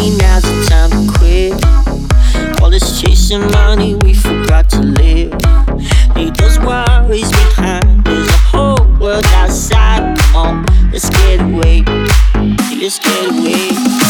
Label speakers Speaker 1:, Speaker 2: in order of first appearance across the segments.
Speaker 1: me, now's the time to quit. All this chasing money, we forgot to live. Leave those worries behind. There's a whole world outside. Come on, let's get away. Let's get away.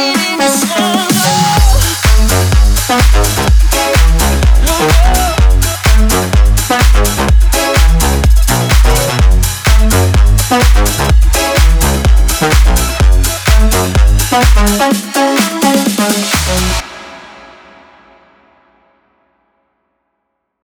Speaker 1: It's so